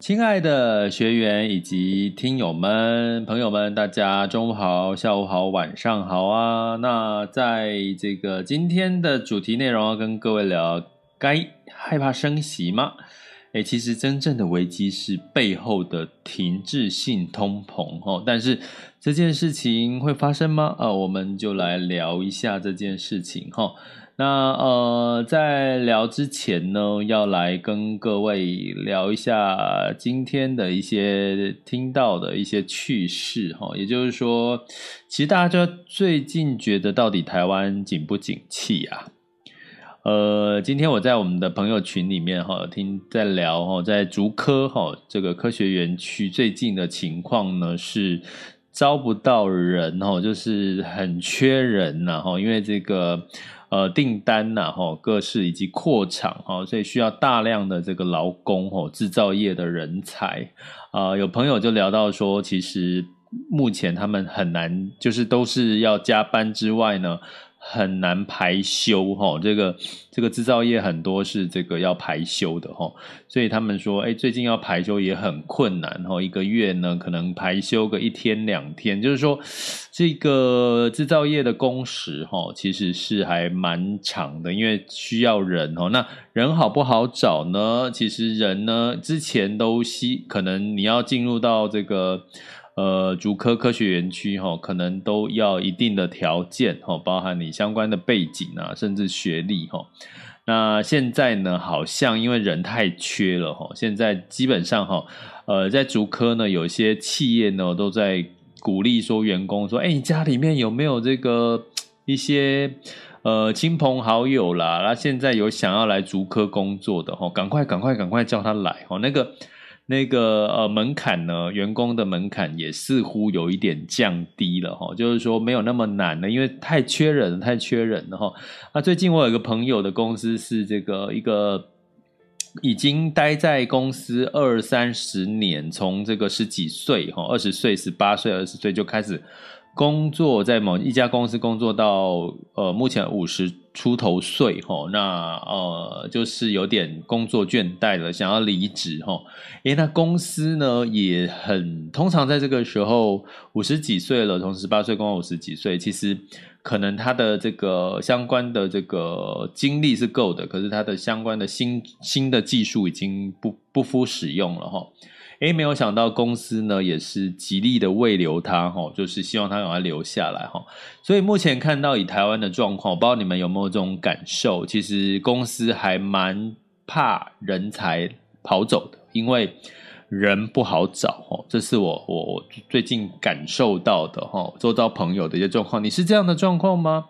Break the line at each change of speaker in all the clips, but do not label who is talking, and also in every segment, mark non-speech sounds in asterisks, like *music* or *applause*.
亲爱的学员以及听友们、朋友们，大家中午好、下午好、晚上好啊！那在这个今天的主题内容要跟各位聊，该害怕升息吗？诶，其实真正的危机是背后的停滞性通膨哦。但是这件事情会发生吗？啊，我们就来聊一下这件事情哈。那呃，在聊之前呢，要来跟各位聊一下今天的一些听到的一些趣事哈。也就是说，其实大家最近觉得到底台湾景不景气啊？呃，今天我在我们的朋友群里面哈，听在聊哈，在竹科哈这个科学园区最近的情况呢是招不到人哈，就是很缺人呐哈，因为这个。呃，订单呐，哈，各式以及扩厂，哈，所以需要大量的这个劳工，哦，制造业的人才，啊、呃，有朋友就聊到说，其实目前他们很难，就是都是要加班之外呢。很难排休哈，这个这个制造业很多是这个要排休的哈，所以他们说，哎，最近要排休也很困难哈，一个月呢可能排休个一天两天，就是说这个制造业的工时哈，其实是还蛮长的，因为需要人哦，那人好不好找呢？其实人呢之前都希可能你要进入到这个。呃，竹科科学园区哈，可能都要一定的条件哈，包含你相关的背景啊，甚至学历哈。那现在呢，好像因为人太缺了哈，现在基本上哈，呃，在竹科呢，有些企业呢都在鼓励说员工说，哎，你家里面有没有这个一些呃亲朋好友啦？那现在有想要来竹科工作的哈，赶快赶快赶快叫他来哈，那个。那个呃门槛呢，员工的门槛也似乎有一点降低了哈，就是说没有那么难了，因为太缺人，太缺人了哈。那最近我有一个朋友的公司是这个一个已经待在公司二三十年，从这个十几岁哈，二十岁、十八岁、二十岁就开始。工作在某一家公司工作到呃目前五十出头岁齁，那呃就是有点工作倦怠了，想要离职齁。诶，那公司呢也很通常在这个时候五十几岁了，从十八岁工作五十几岁，其实可能他的这个相关的这个精力是够的，可是他的相关的新新的技术已经不不敷使用了齁。诶，没有想到公司呢也是极力的慰留他哈，就是希望他赶快留下来哈。所以目前看到以台湾的状况，我不知道你们有没有这种感受？其实公司还蛮怕人才跑走的，因为人不好找哈。这是我我我最近感受到的哈，周遭朋友的一些状况。你是这样的状况吗？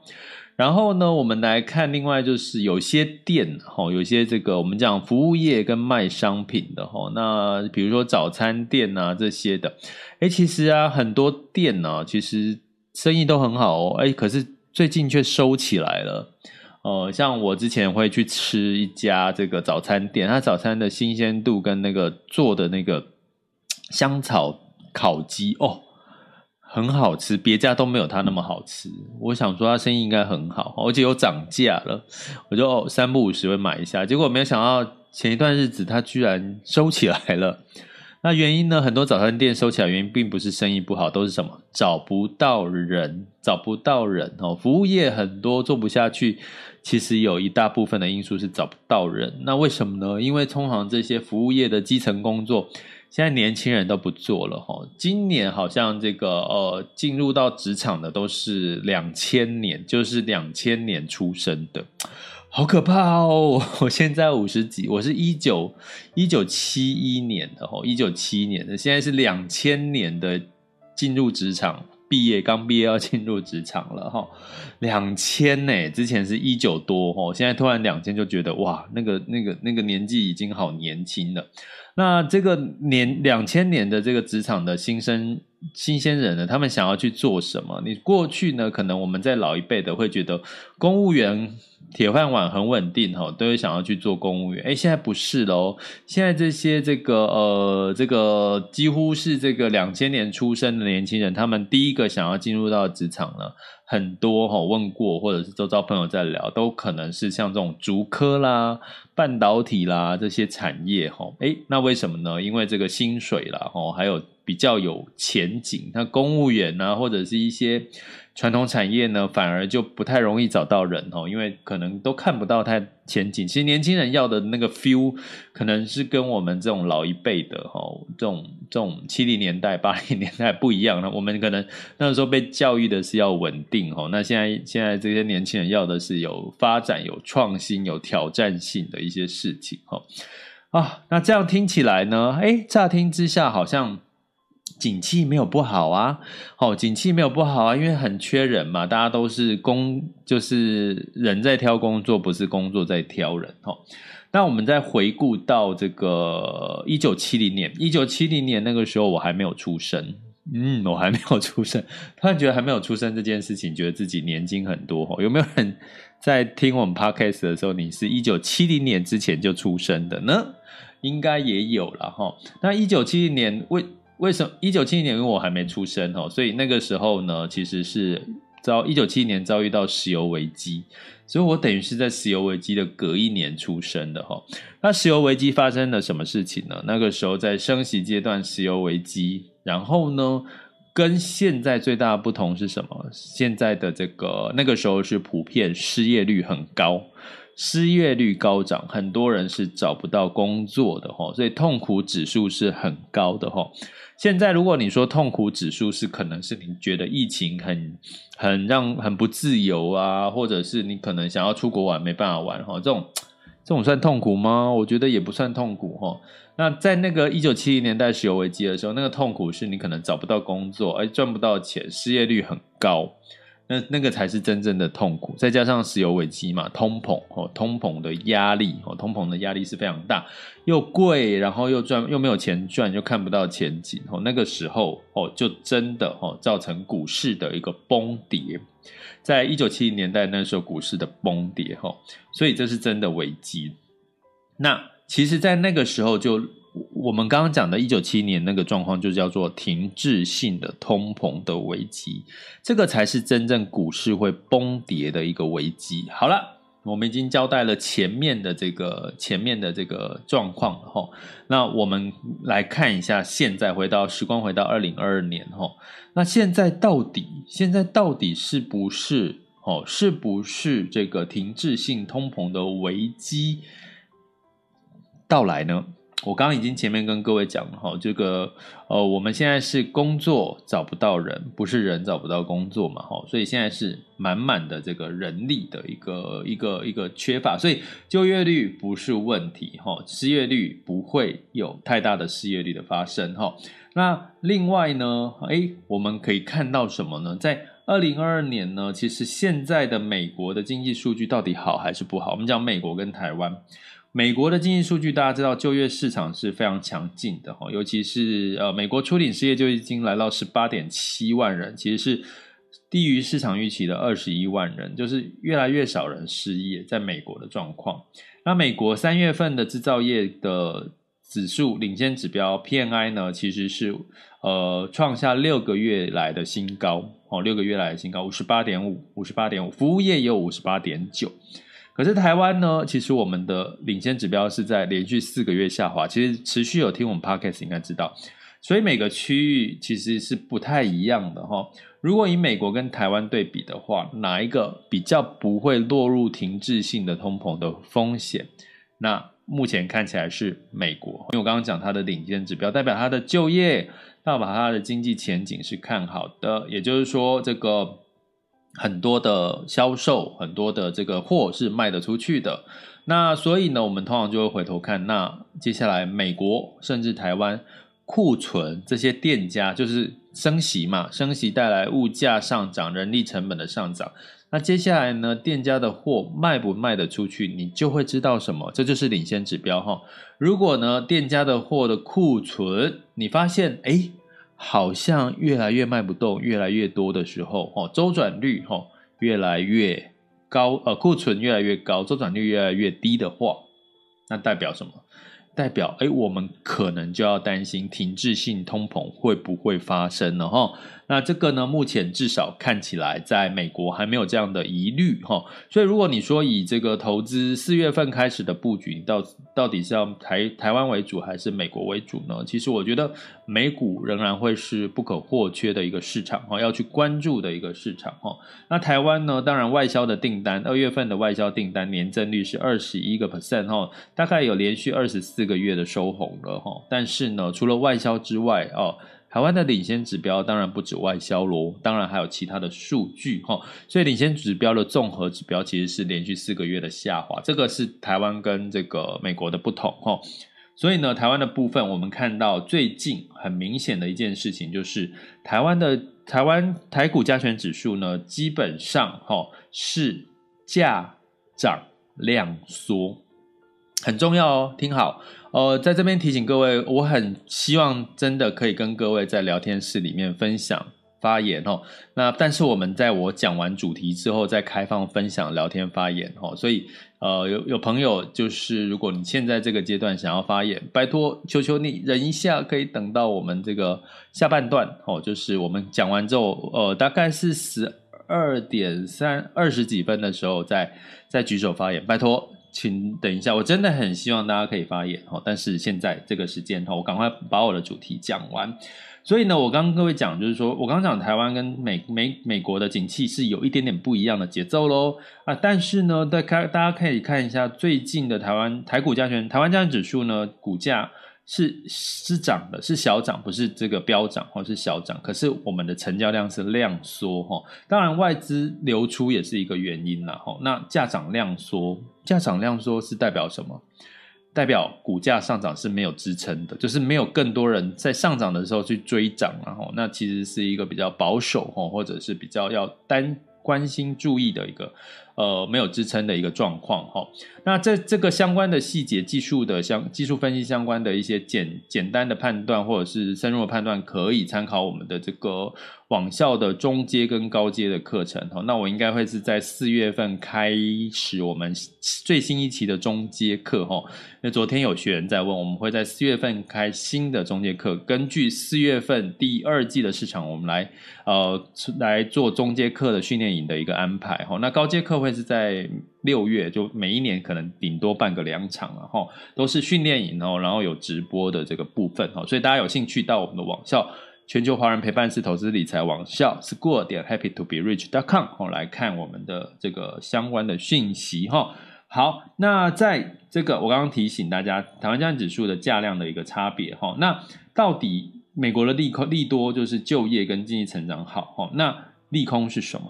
然后呢，我们来看另外就是有些店哈，有些这个我们讲服务业跟卖商品的哈，那比如说早餐店啊这些的，诶，其实啊很多店呢，其实生意都很好哦，诶，可是最近却收起来了。呃，像我之前会去吃一家这个早餐店，它早餐的新鲜度跟那个做的那个香草烤鸡哦。很好吃，别家都没有它那么好吃。我想说，它生意应该很好，而且有涨价了，我就三不五时会买一下。结果没有想到，前一段日子它居然收起来了。那原因呢？很多早餐店收起来原因并不是生意不好，都是什么？找不到人，找不到人哦。服务业很多做不下去，其实有一大部分的因素是找不到人。那为什么呢？因为通常这些服务业的基层工作。现在年轻人都不做了哈，今年好像这个呃进入到职场的都是两千年，就是两千年出生的，好可怕哦！*laughs* 我现在五十几，我是一九一九七一年的哈，一九七一年的，现在是两千年的进入职场，毕业刚毕业要进入职场了哈，两千呢，之前是一九多哈，现在突然两千就觉得哇，那个那个那个年纪已经好年轻了。那这个年两千年的这个职场的新生新鲜人呢，他们想要去做什么？你过去呢，可能我们在老一辈的会觉得公务员铁饭碗很稳定哈，都会想要去做公务员。哎，现在不是喽，现在这些这个呃这个几乎是这个两千年出生的年轻人，他们第一个想要进入到职场呢。很多哈问过，或者是周遭朋友在聊，都可能是像这种竹科啦、半导体啦这些产业哈。诶，那为什么呢？因为这个薪水啦，哈，还有比较有前景。那公务员啊，或者是一些。传统产业呢，反而就不太容易找到人哦，因为可能都看不到太前景。其实年轻人要的那个 feel，可能是跟我们这种老一辈的哦，这种这种七零年代、八零年代不一样。那我们可能那时候被教育的是要稳定哦，那现在现在这些年轻人要的是有发展、有创新、有挑战性的一些事情哦。啊，那这样听起来呢，哎，乍听之下好像。景气没有不好啊，哦，景气没有不好啊，因为很缺人嘛，大家都是工，就是人在挑工作，不是工作在挑人，哦。那我们再回顾到这个一九七零年，一九七零年那个时候我还没有出生，嗯，我还没有出生，*laughs* 突然觉得还没有出生这件事情，觉得自己年轻很多，哦，有没有人在听我们 podcast 的时候，你是一九七零年之前就出生的呢？应该也有了哈。那一九七零年为为什么一九七一年？因为我还没出生哦，所以那个时候呢，其实是遭一九七一年遭遇到石油危机，所以我等于是在石油危机的隔一年出生的哈。那石油危机发生了什么事情呢？那个时候在升息阶段，石油危机，然后呢，跟现在最大的不同是什么？现在的这个那个时候是普遍失业率很高。失业率高涨，很多人是找不到工作的哈，所以痛苦指数是很高的哈。现在如果你说痛苦指数是，可能是你觉得疫情很很让很不自由啊，或者是你可能想要出国玩没办法玩哈，这种这种算痛苦吗？我觉得也不算痛苦哈。那在那个一九七零年代石油危机的时候，那个痛苦是你可能找不到工作，而赚不到钱，失业率很高。那那个才是真正的痛苦，再加上石油危机嘛，通膨哦，通膨的压力哦，通膨的压力是非常大，又贵，然后又赚又没有钱赚，又看不到前景哦，那个时候哦，就真的哦，造成股市的一个崩跌，在一九七零年代那时候股市的崩跌哈，所以这是真的危机。那其实，在那个时候就。我们刚刚讲的1970年那个状况，就叫做停滞性的通膨的危机，这个才是真正股市会崩跌的一个危机。好了，我们已经交代了前面的这个前面的这个状况了哈，那我们来看一下，现在回到时光回到2022年哈，那现在到底现在到底是不是哦，是不是这个停滞性通膨的危机到来呢？我刚刚已经前面跟各位讲了哈，这个呃，我们现在是工作找不到人，不是人找不到工作嘛哈，所以现在是满满的这个人力的一个一个一个缺乏，所以就业率不是问题哈，失业率不会有太大的失业率的发生哈。那另外呢，诶，我们可以看到什么呢？在二零二二年呢，其实现在的美国的经济数据到底好还是不好？我们讲美国跟台湾。美国的经济数据，大家知道就业市场是非常强劲的哈，尤其是呃，美国初领失业就已经来到十八点七万人，其实是低于市场预期的二十一万人，就是越来越少人失业，在美国的状况。那美国三月份的制造业的指数领先指标 PMI 呢，其实是呃创下六个月来的新高哦，六个月来的新高五十八点五，五十八点五，服务业也有五十八点九。可是台湾呢，其实我们的领先指标是在连续四个月下滑，其实持续有听我们 Podcast 应该知道，所以每个区域其实是不太一样的哈。如果以美国跟台湾对比的话，哪一个比较不会落入停滞性的通膨的风险？那目前看起来是美国，因为我刚刚讲它的领先指标代表它的就业，代表它的经济前景是看好的，也就是说这个。很多的销售，很多的这个货是卖得出去的。那所以呢，我们通常就会回头看，那接下来美国甚至台湾库存这些店家，就是升息嘛，升息带来物价上涨、人力成本的上涨。那接下来呢，店家的货卖不卖得出去，你就会知道什么，这就是领先指标哈。如果呢，店家的货的库存，你发现诶好像越来越卖不动，越来越多的时候，哦，周转率哦越来越高，呃，库存越来越高，周转率越来越低的话，那代表什么？代表，诶，我们可能就要担心停滞性通膨会不会发生了哈。那这个呢，目前至少看起来，在美国还没有这样的疑虑哈。所以，如果你说以这个投资四月份开始的布局，到到底是要台台湾为主还是美国为主呢？其实我觉得美股仍然会是不可或缺的一个市场哈，要去关注的一个市场哈。那台湾呢，当然外销的订单，二月份的外销订单年增率是二十一个 percent 哈，大概有连续二十四个月的收红了哈。但是呢，除了外销之外哦。台湾的领先指标当然不止外销咯，当然还有其他的数据哈，所以领先指标的综合指标其实是连续四个月的下滑，这个是台湾跟这个美国的不同哈。所以呢，台湾的部分我们看到最近很明显的一件事情就是台湾的台湾台股加权指数呢，基本上哈是价涨量缩，很重要哦，听好。呃，在这边提醒各位，我很希望真的可以跟各位在聊天室里面分享发言哦。那但是我们在我讲完主题之后再开放分享聊天发言哦。所以呃，有有朋友就是如果你现在这个阶段想要发言，拜托求求你忍一下，可以等到我们这个下半段哦，就是我们讲完之后，呃，大概是十二点三二十几分的时候再再举手发言，拜托。请等一下，我真的很希望大家可以发言哈。但是现在这个时间哈，我赶快把我的主题讲完。所以呢，我刚刚各位讲，就是说我刚刚讲台湾跟美美美国的景气是有一点点不一样的节奏喽啊。但是呢，大家大家可以看一下最近的台湾台股加权台湾加权指数呢，股价。是是涨的，是小涨，不是这个飙涨或是小涨。可是我们的成交量是量缩哈，当然外资流出也是一个原因啦哈。那价涨量缩，价涨量缩是代表什么？代表股价上涨是没有支撑的，就是没有更多人在上涨的时候去追涨，然后那其实是一个比较保守，或者是比较要单关心注意的一个。呃，没有支撑的一个状况哈。那这这个相关的细节、技术的相技术分析相关的一些简简单的判断，或者是深入的判断，可以参考我们的这个网校的中阶跟高阶的课程哈。那我应该会是在四月份开始我们最新一期的中阶课哈。那昨天有学员在问，我们会在四月份开新的中阶课，根据四月份第二季的市场，我们来呃来做中阶课的训练营的一个安排哈。那高阶课会。是在六月，就每一年可能顶多办个两场，了哈都是训练营哦，然后有直播的这个部分哦，所以大家有兴趣到我们的网校全球华人陪伴式投资理财网校 school 点 happy to be rich dot com 哦，来看我们的这个相关的讯息哈。好，那在这个我刚刚提醒大家，台湾加权指数的价量的一个差别哈，那到底美国的利空利多就是就业跟经济成长好哈，那利空是什么？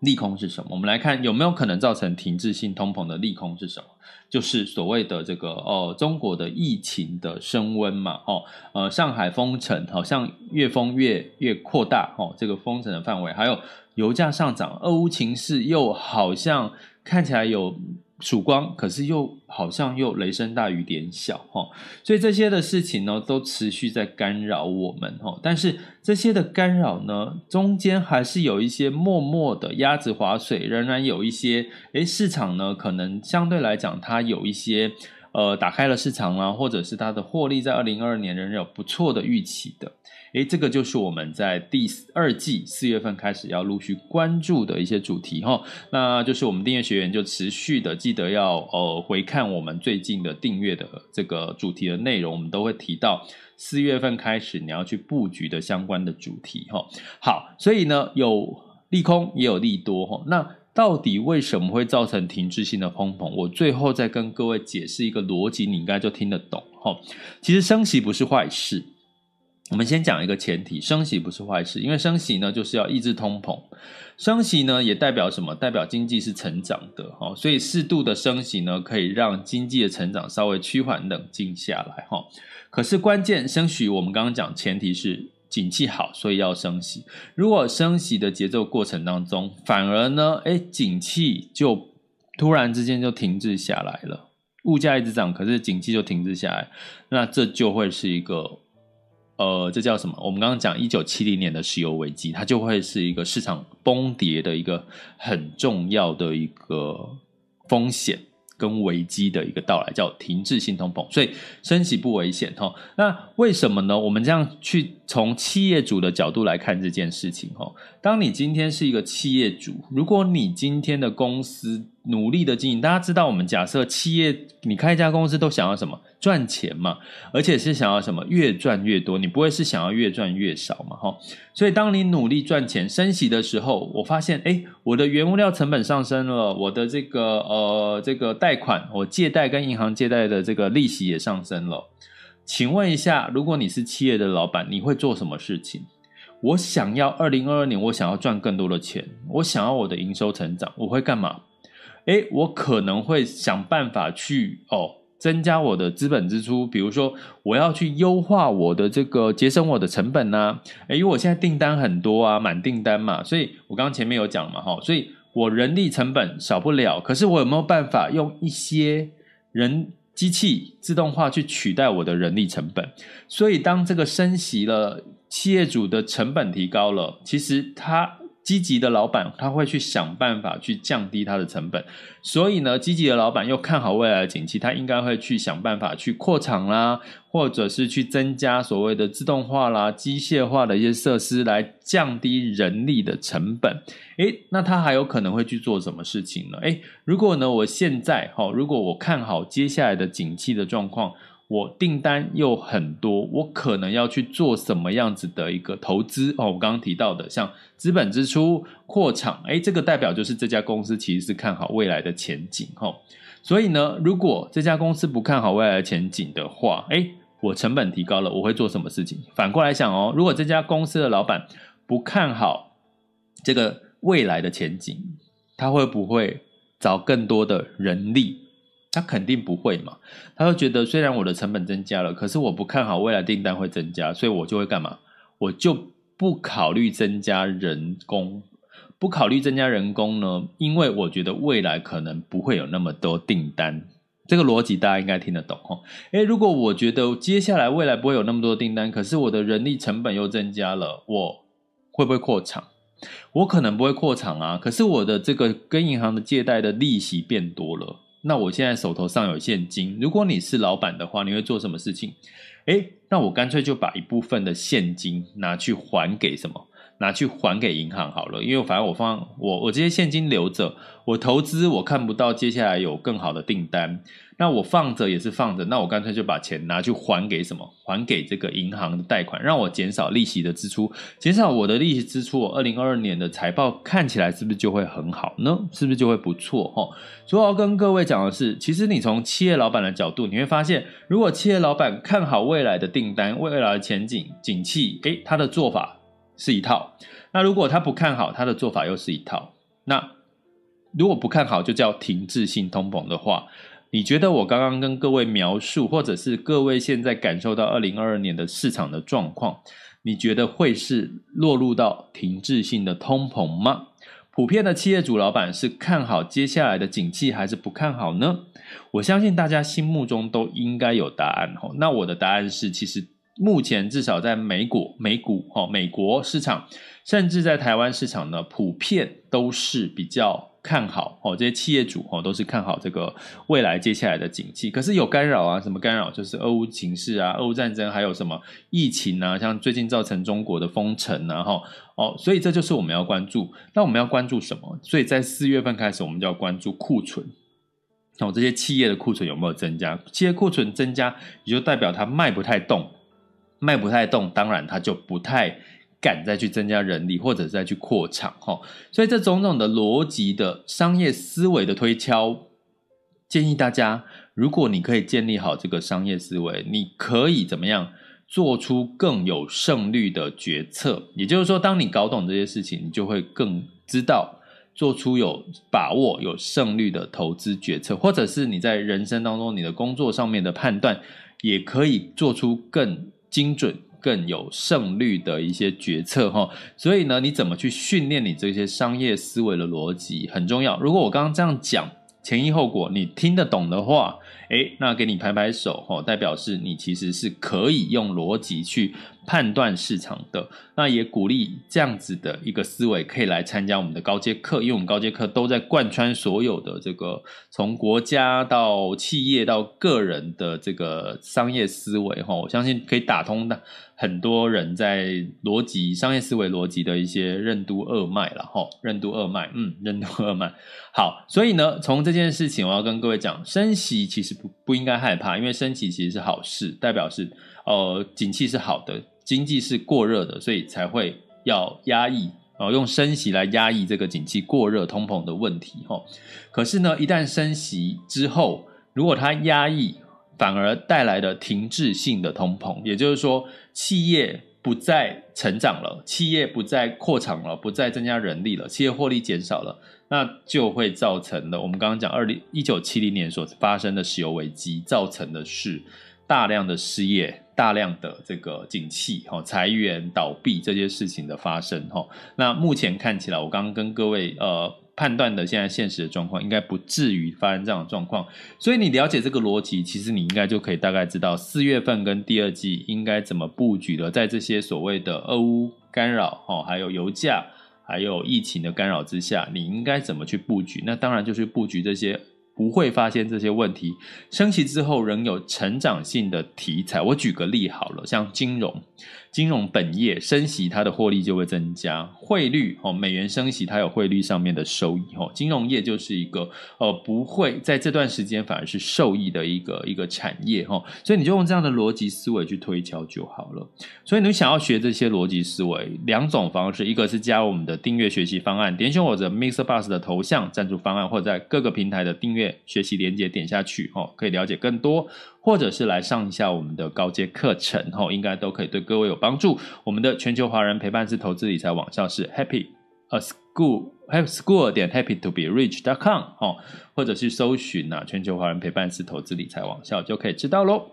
利空是什么？我们来看有没有可能造成停滞性通膨的利空是什么？就是所谓的这个哦，中国的疫情的升温嘛，哦，呃，上海封城好像越封越越扩大，哦，这个封城的范围，还有油价上涨，俄乌情势又好像看起来有。曙光，可是又好像又雷声大雨点小哈，所以这些的事情呢，都持续在干扰我们哈。但是这些的干扰呢，中间还是有一些默默的鸭子划水，仍然有一些诶，市场呢，可能相对来讲它有一些呃打开了市场啦，或者是它的获利在二零二二年仍然有不错的预期的。诶，这个就是我们在第二季四月份开始要陆续关注的一些主题哈。那就是我们订阅学员就持续的记得要呃回看我们最近的订阅的这个主题的内容，我们都会提到四月份开始你要去布局的相关的主题哈。好，所以呢有利空也有利多哈。那到底为什么会造成停滞性的通膨？我最后再跟各位解释一个逻辑，你应该就听得懂哈。其实升息不是坏事。我们先讲一个前提，升息不是坏事，因为升息呢就是要抑制通膨，升息呢也代表什么？代表经济是成长的，哈，所以适度的升息呢可以让经济的成长稍微趋缓冷静下来，哈。可是关键升息，我们刚刚讲前提是景气好，所以要升息。如果升息的节奏过程当中，反而呢，诶，景气就突然之间就停滞下来了，物价一直涨，可是景气就停滞下来，那这就会是一个。呃，这叫什么？我们刚刚讲一九七零年的石油危机，它就会是一个市场崩跌的一个很重要的一个风险跟危机的一个到来，叫停滞性通膨。所以升息不危险哈。那为什么呢？我们这样去从企业主的角度来看这件事情哈。当你今天是一个企业主，如果你今天的公司努力的经营，大家知道，我们假设企业你开一家公司都想要什么？赚钱嘛，而且是想要什么？越赚越多，你不会是想要越赚越少嘛？哈，所以当你努力赚钱、升息的时候，我发现，哎，我的原物料成本上升了，我的这个呃这个贷款，我借贷跟银行借贷的这个利息也上升了。请问一下，如果你是企业的老板，你会做什么事情？我想要二零二二年，我想要赚更多的钱，我想要我的营收成长，我会干嘛？哎，我可能会想办法去哦。增加我的资本支出，比如说我要去优化我的这个节省我的成本呐，诶，因为我现在订单很多啊，满订单嘛，所以我刚刚前面有讲嘛，哈，所以我人力成本少不了，可是我有没有办法用一些人机器自动化去取代我的人力成本？所以当这个升息了，企业主的成本提高了，其实他。积极的老板他会去想办法去降低他的成本，所以呢，积极的老板又看好未来的景气，他应该会去想办法去扩厂啦，或者是去增加所谓的自动化啦、机械化的一些设施来降低人力的成本。诶，那他还有可能会去做什么事情呢？诶，如果呢，我现在哈，如果我看好接下来的景气的状况。我订单又很多，我可能要去做什么样子的一个投资哦？我刚刚提到的，像资本支出、扩厂，诶，这个代表就是这家公司其实是看好未来的前景哈。所以呢，如果这家公司不看好未来的前景的话，诶，我成本提高了，我会做什么事情？反过来想哦，如果这家公司的老板不看好这个未来的前景，他会不会找更多的人力？他肯定不会嘛，他会觉得虽然我的成本增加了，可是我不看好未来订单会增加，所以我就会干嘛？我就不考虑增加人工，不考虑增加人工呢？因为我觉得未来可能不会有那么多订单，这个逻辑大家应该听得懂哦。诶，如果我觉得接下来未来不会有那么多订单，可是我的人力成本又增加了，我会不会扩厂？我可能不会扩厂啊，可是我的这个跟银行的借贷的利息变多了。那我现在手头上有现金，如果你是老板的话，你会做什么事情？诶，那我干脆就把一部分的现金拿去还给什么？拿去还给银行好了，因为反正我放我我这些现金留着，我投资我看不到接下来有更好的订单，那我放着也是放着，那我干脆就把钱拿去还给什么？还给这个银行的贷款，让我减少利息的支出，减少我的利息支出，我二零二二年的财报看起来是不是就会很好呢？是不是就会不错？哈，所以要跟各位讲的是，其实你从企业老板的角度，你会发现，如果企业老板看好未来的订单、未来的前景、景气，诶，他的做法。是一套，那如果他不看好，他的做法又是一套。那如果不看好，就叫停滞性通膨的话，你觉得我刚刚跟各位描述，或者是各位现在感受到二零二二年的市场的状况，你觉得会是落入到停滞性的通膨吗？普遍的企业主老板是看好接下来的景气，还是不看好呢？我相信大家心目中都应该有答案。那我的答案是，其实。目前至少在美股、美股、哦，美国市场，甚至在台湾市场呢，普遍都是比较看好哦，这些企业主哦都是看好这个未来接下来的景气。可是有干扰啊，什么干扰？就是俄乌情势啊，俄乌战争，还有什么疫情啊，像最近造成中国的封城啊，哈哦，所以这就是我们要关注。那我们要关注什么？所以在四月份开始，我们就要关注库存。哦，这些企业的库存有没有增加？企业库存增加，也就代表它卖不太动，卖不太动，当然它就不太。敢再去增加人力，或者再去扩厂，哈，所以这种种的逻辑的商业思维的推敲，建议大家，如果你可以建立好这个商业思维，你可以怎么样做出更有胜率的决策？也就是说，当你搞懂这些事情，你就会更知道做出有把握、有胜率的投资决策，或者是你在人生当中，你的工作上面的判断，也可以做出更精准。更有胜率的一些决策哈，所以呢，你怎么去训练你这些商业思维的逻辑很重要。如果我刚刚这样讲，前因后果你听得懂的话，诶，那给你拍拍手哈，代表是你其实是可以用逻辑去判断市场的。那也鼓励这样子的一个思维可以来参加我们的高阶课，因为我们高阶课都在贯穿所有的这个从国家到企业到个人的这个商业思维哈，我相信可以打通的。很多人在逻辑、商业思维逻辑的一些任督二脉了哈，任督二脉，嗯，任督二脉。好，所以呢，从这件事情，我要跟各位讲，升息其实不不应该害怕，因为升息其实是好事，代表是呃，景气是好的，经济是过热的，所以才会要压抑，呃，用升息来压抑这个景气过热、通膨的问题哈。可是呢，一旦升息之后，如果它压抑，反而带来的停滞性的通膨，也就是说，企业不再成长了，企业不再扩厂了，不再增加人力了，企业获利减少了，那就会造成了我们刚刚讲二零一九七零年所发生的石油危机，造成的是大量的失业、大量的这个景气、哈裁员、倒闭这些事情的发生，哈。那目前看起来，我刚刚跟各位呃。判断的现在现实的状况，应该不至于发生这样的状况，所以你了解这个逻辑，其实你应该就可以大概知道四月份跟第二季应该怎么布局了。在这些所谓的俄乌干扰，哦，还有油价，还有疫情的干扰之下，你应该怎么去布局？那当然就是布局这些不会发现这些问题，升息之后仍有成长性的题材。我举个例好了，像金融。金融本业升息，它的获利就会增加。汇率哦，美元升息，它有汇率上面的收益哦。金融业就是一个呃，不会在这段时间反而是受益的一个一个产业哈。所以你就用这样的逻辑思维去推敲就好了。所以你想要学这些逻辑思维，两种方式，一个是加入我们的订阅学习方案，点选我的 MixerBox 的头像赞助方案，或者在各个平台的订阅学习连接点下去哦，可以了解更多。或者是来上一下我们的高阶课程，吼，应该都可以对各位有帮助。我们的全球华人陪伴式投资理财网校是 Happy a School Happy School 点 Happy to be rich dot com，吼，或者是搜寻啊全球华人陪伴式投资理财网校就可以知道喽。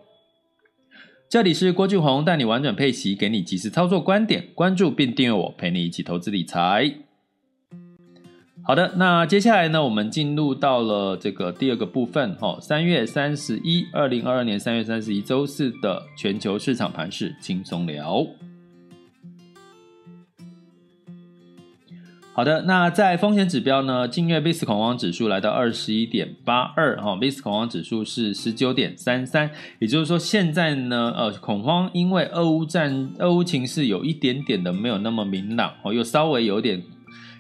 这里是郭俊宏带你玩转配息，给你及时操作观点，关注并订阅我，陪你一起投资理财。好的，那接下来呢，我们进入到了这个第二个部分，哈，三月三十一，二零二二年三月三十一周四的全球市场盘势轻松聊。好的，那在风险指标呢，近月 VIX 恐慌指数来到二十一点八二，哈，VIX 恐慌指数是十九点三三，也就是说现在呢，呃，恐慌因为俄乌战、俄乌情势有一点点的没有那么明朗，哦，又稍微有点。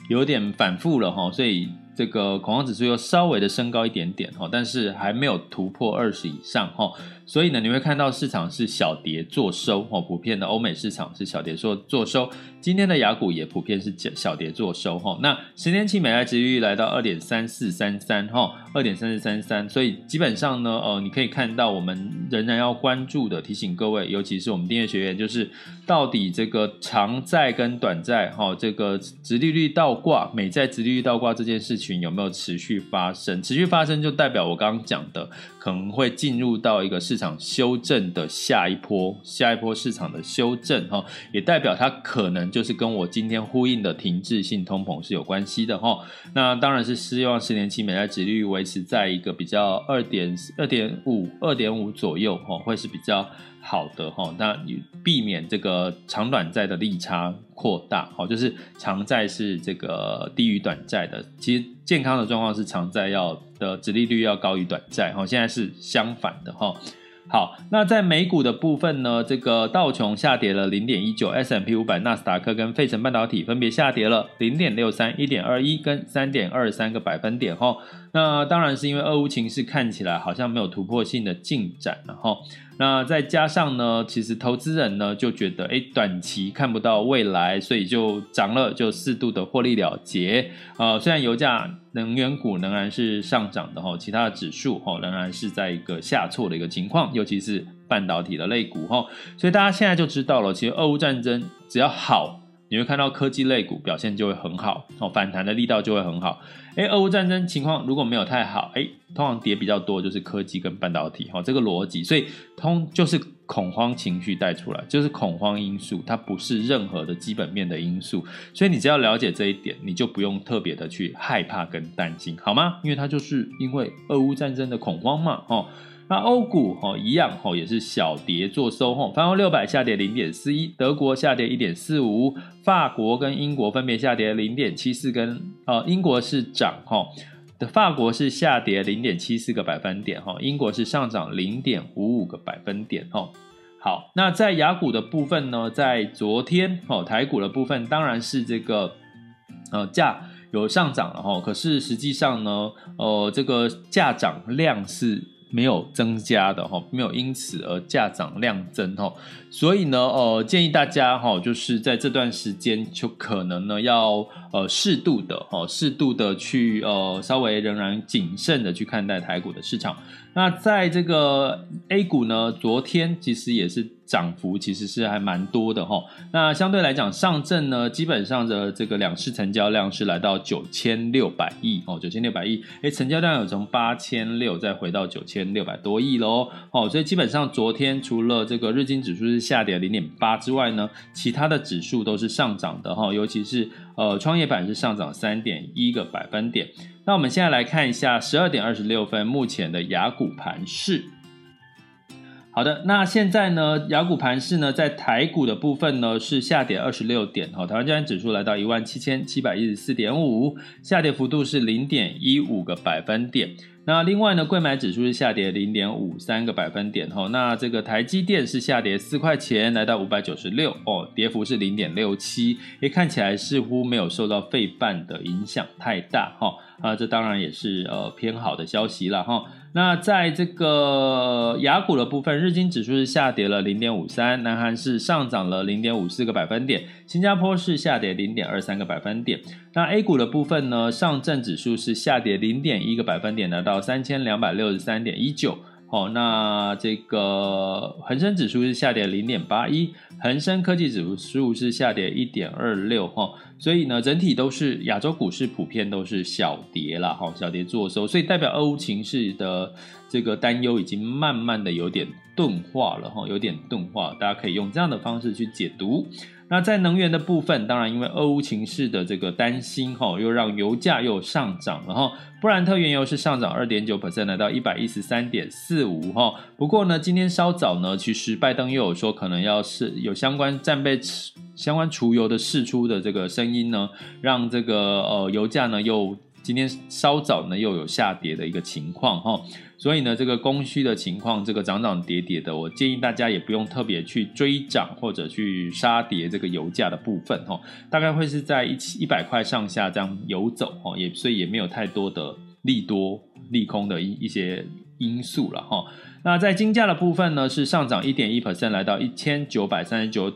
有点反复了哈，所以这个恐慌指数又稍微的升高一点点哈，但是还没有突破二十以上哈。所以呢，你会看到市场是小跌作收哦，普遍的欧美市场是小跌做作收，今天的雅股也普遍是小跌作收哈。那十年期美债殖利率来到二点三四三三哈，二点三四三三，所以基本上呢，呃，你可以看到我们仍然要关注的，提醒各位，尤其是我们订阅学员，就是到底这个长债跟短债哈，这个殖利率倒挂，美债殖利率倒挂这件事情群有没有持续发生？持续发生就代表我刚刚讲的。可能会进入到一个市场修正的下一波，下一波市场的修正哈，也代表它可能就是跟我今天呼应的停滞性通膨是有关系的哈。那当然是希望十年期美债殖利率维持在一个比较二点二点五二点五左右哈，会是比较好的哈，那你避免这个长短债的利差扩大，好，就是长债是这个低于短债的，其实健康的状况是长债要的殖利率要高于短债，哈，现在是相反的哈。好，那在美股的部分呢，这个道琼下跌了零点一九，S M P 五百、纳斯达克跟费城半导体分别下跌了零点六三、一点二一跟三点二三个百分点哈。那当然是因为俄乌情势看起来好像没有突破性的进展了哈。那再加上呢，其实投资人呢就觉得，哎，短期看不到未来，所以就涨了，就适度的获利了结。呃，虽然油价、能源股仍然是上涨的哈，其他的指数哈仍然是在一个下挫的一个情况，尤其是半导体的类股哈。所以大家现在就知道了，其实俄乌战争只要好。你会看到科技类股表现就会很好哦，反弹的力道就会很好。哎，俄乌战争情况如果没有太好，哎，通常跌比较多就是科技跟半导体哈，这个逻辑，所以通就是恐慌情绪带出来，就是恐慌因素，它不是任何的基本面的因素。所以你只要了解这一点，你就不用特别的去害怕跟担心，好吗？因为它就是因为俄乌战争的恐慌嘛，哦。那欧股哈一样哈，也是小跌做收哈，泛欧六百下跌零点四一，德国下跌一点四五，法国跟英国分别下跌零点七四，跟呃英国是涨哈，的法国是下跌零点七四个百分点哈，英国是上涨零点五五个百分点哈。好，那在雅股的部分呢，在昨天哦台股的部分当然是这个呃价有上涨了哈，可是实际上呢，呃这个价涨量是。没有增加的哈，没有因此而价涨量增哈，所以呢，呃，建议大家哈，就是在这段时间就可能呢要呃适度的哈，适度的去呃稍微仍然谨慎的去看待台股的市场。那在这个 A 股呢，昨天其实也是涨幅其实是还蛮多的哈。那相对来讲，上证呢，基本上的这个两市成交量是来到九千六百亿哦，九千六百亿，诶，成交量有从八千六再回到九千六百多亿喽。哦，所以基本上昨天除了这个日经指数是下跌零点八之外呢，其他的指数都是上涨的哈，尤其是呃创业板是上涨三点一个百分点。那我们现在来看一下十二点二十六分目前的雅股盘势。好的，那现在呢，雅股盘势呢，在台股的部分呢是下跌二十六点，好，台湾加权指数来到一万七千七百一十四点五，下跌幅度是零点一五个百分点。那另外呢，柜买指数是下跌零点五三个百分点，哈，那这个台积电是下跌四块钱，来到五百九十六，哦，跌幅是零点六七，诶，看起来似乎没有受到费半的影响太大，哈。啊，这当然也是呃偏好的消息了哈。那在这个雅股的部分，日经指数是下跌了零点五三，南韩是上涨了零点五四个百分点，新加坡是下跌零点二三个百分点。那 A 股的部分呢，上证指数是下跌零点一个百分点，来到三千两百六十三点一九。好，那这个恒生指数是下跌零点八一，恒生科技指数是下跌一点二六哈，所以呢，整体都是亚洲股市普遍都是小跌啦哈，小跌做收，所以代表俄乌情势的这个担忧已经慢慢的有点钝化了哈，有点钝化，大家可以用这样的方式去解读。那在能源的部分，当然因为俄乌情势的这个担心，哈，又让油价又上涨了，哈。布兰特原油是上涨二点九 percent，来到一百一十三点四五，哈。不过呢，今天稍早呢，其实拜登又有说可能要是有相关战备、相关除油的释出的这个声音呢，让这个呃油价呢又今天稍早呢又有下跌的一个情况，哈。所以呢，这个供需的情况，这个涨涨跌跌的，我建议大家也不用特别去追涨或者去杀跌这个油价的部分哈，大概会是在一一百块上下这样游走哈，也所以也没有太多的利多利空的一一些因素了哈。那在金价的部分呢，是上涨一点一 percent，来到一千九百三十九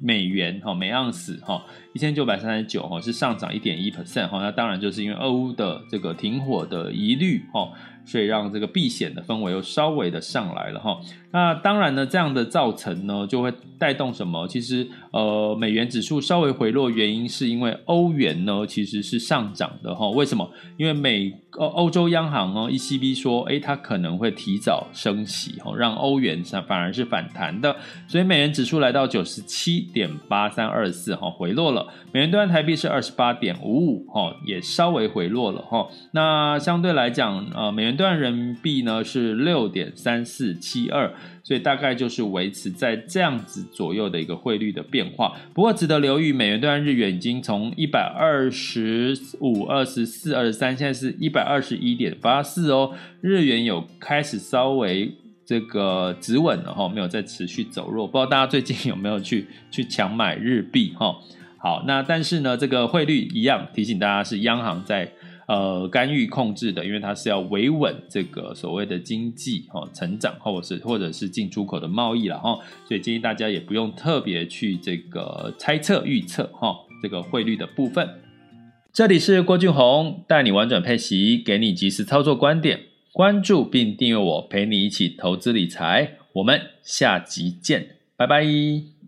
美元哈每盎司哈，一千九百三十九哈是上涨一点一 percent 哈，那当然就是因为俄乌的这个停火的疑虑哈。所以让这个避险的氛围又稍微的上来了哈。那当然呢，这样的造成呢，就会带动什么？其实呃，美元指数稍微回落，原因是因为欧元呢其实是上涨的哈。为什么？因为美欧欧洲央行哦 ECB 说，诶，它可能会提早升息哈，让欧元反反而是反弹的。所以美元指数来到九十七点八三二四哈，回落了。美元兑换台币是二十八点五五哈，也稍微回落了哈。那相对来讲，呃，美元。兑人民币呢是六点三四七二，所以大概就是维持在这样子左右的一个汇率的变化。不过值得留意，美元兑日元已经从一百二十五、二十四、二十三，现在是一百二十一点八四哦，日元有开始稍微。这个止稳了哈，没有再持续走弱。不知道大家最近有没有去 *laughs* 去抢买日币哈？好，那但是呢，这个汇率一样提醒大家是央行在呃干预控制的，因为它是要维稳这个所谓的经济哈成长，或者是或者是进出口的贸易了哈。所以建议大家也不用特别去这个猜测预测哈这个汇率的部分。这里是郭俊宏带你玩转配息，给你及时操作观点。关注并订阅我，陪你一起投资理财。我们下集见，拜拜。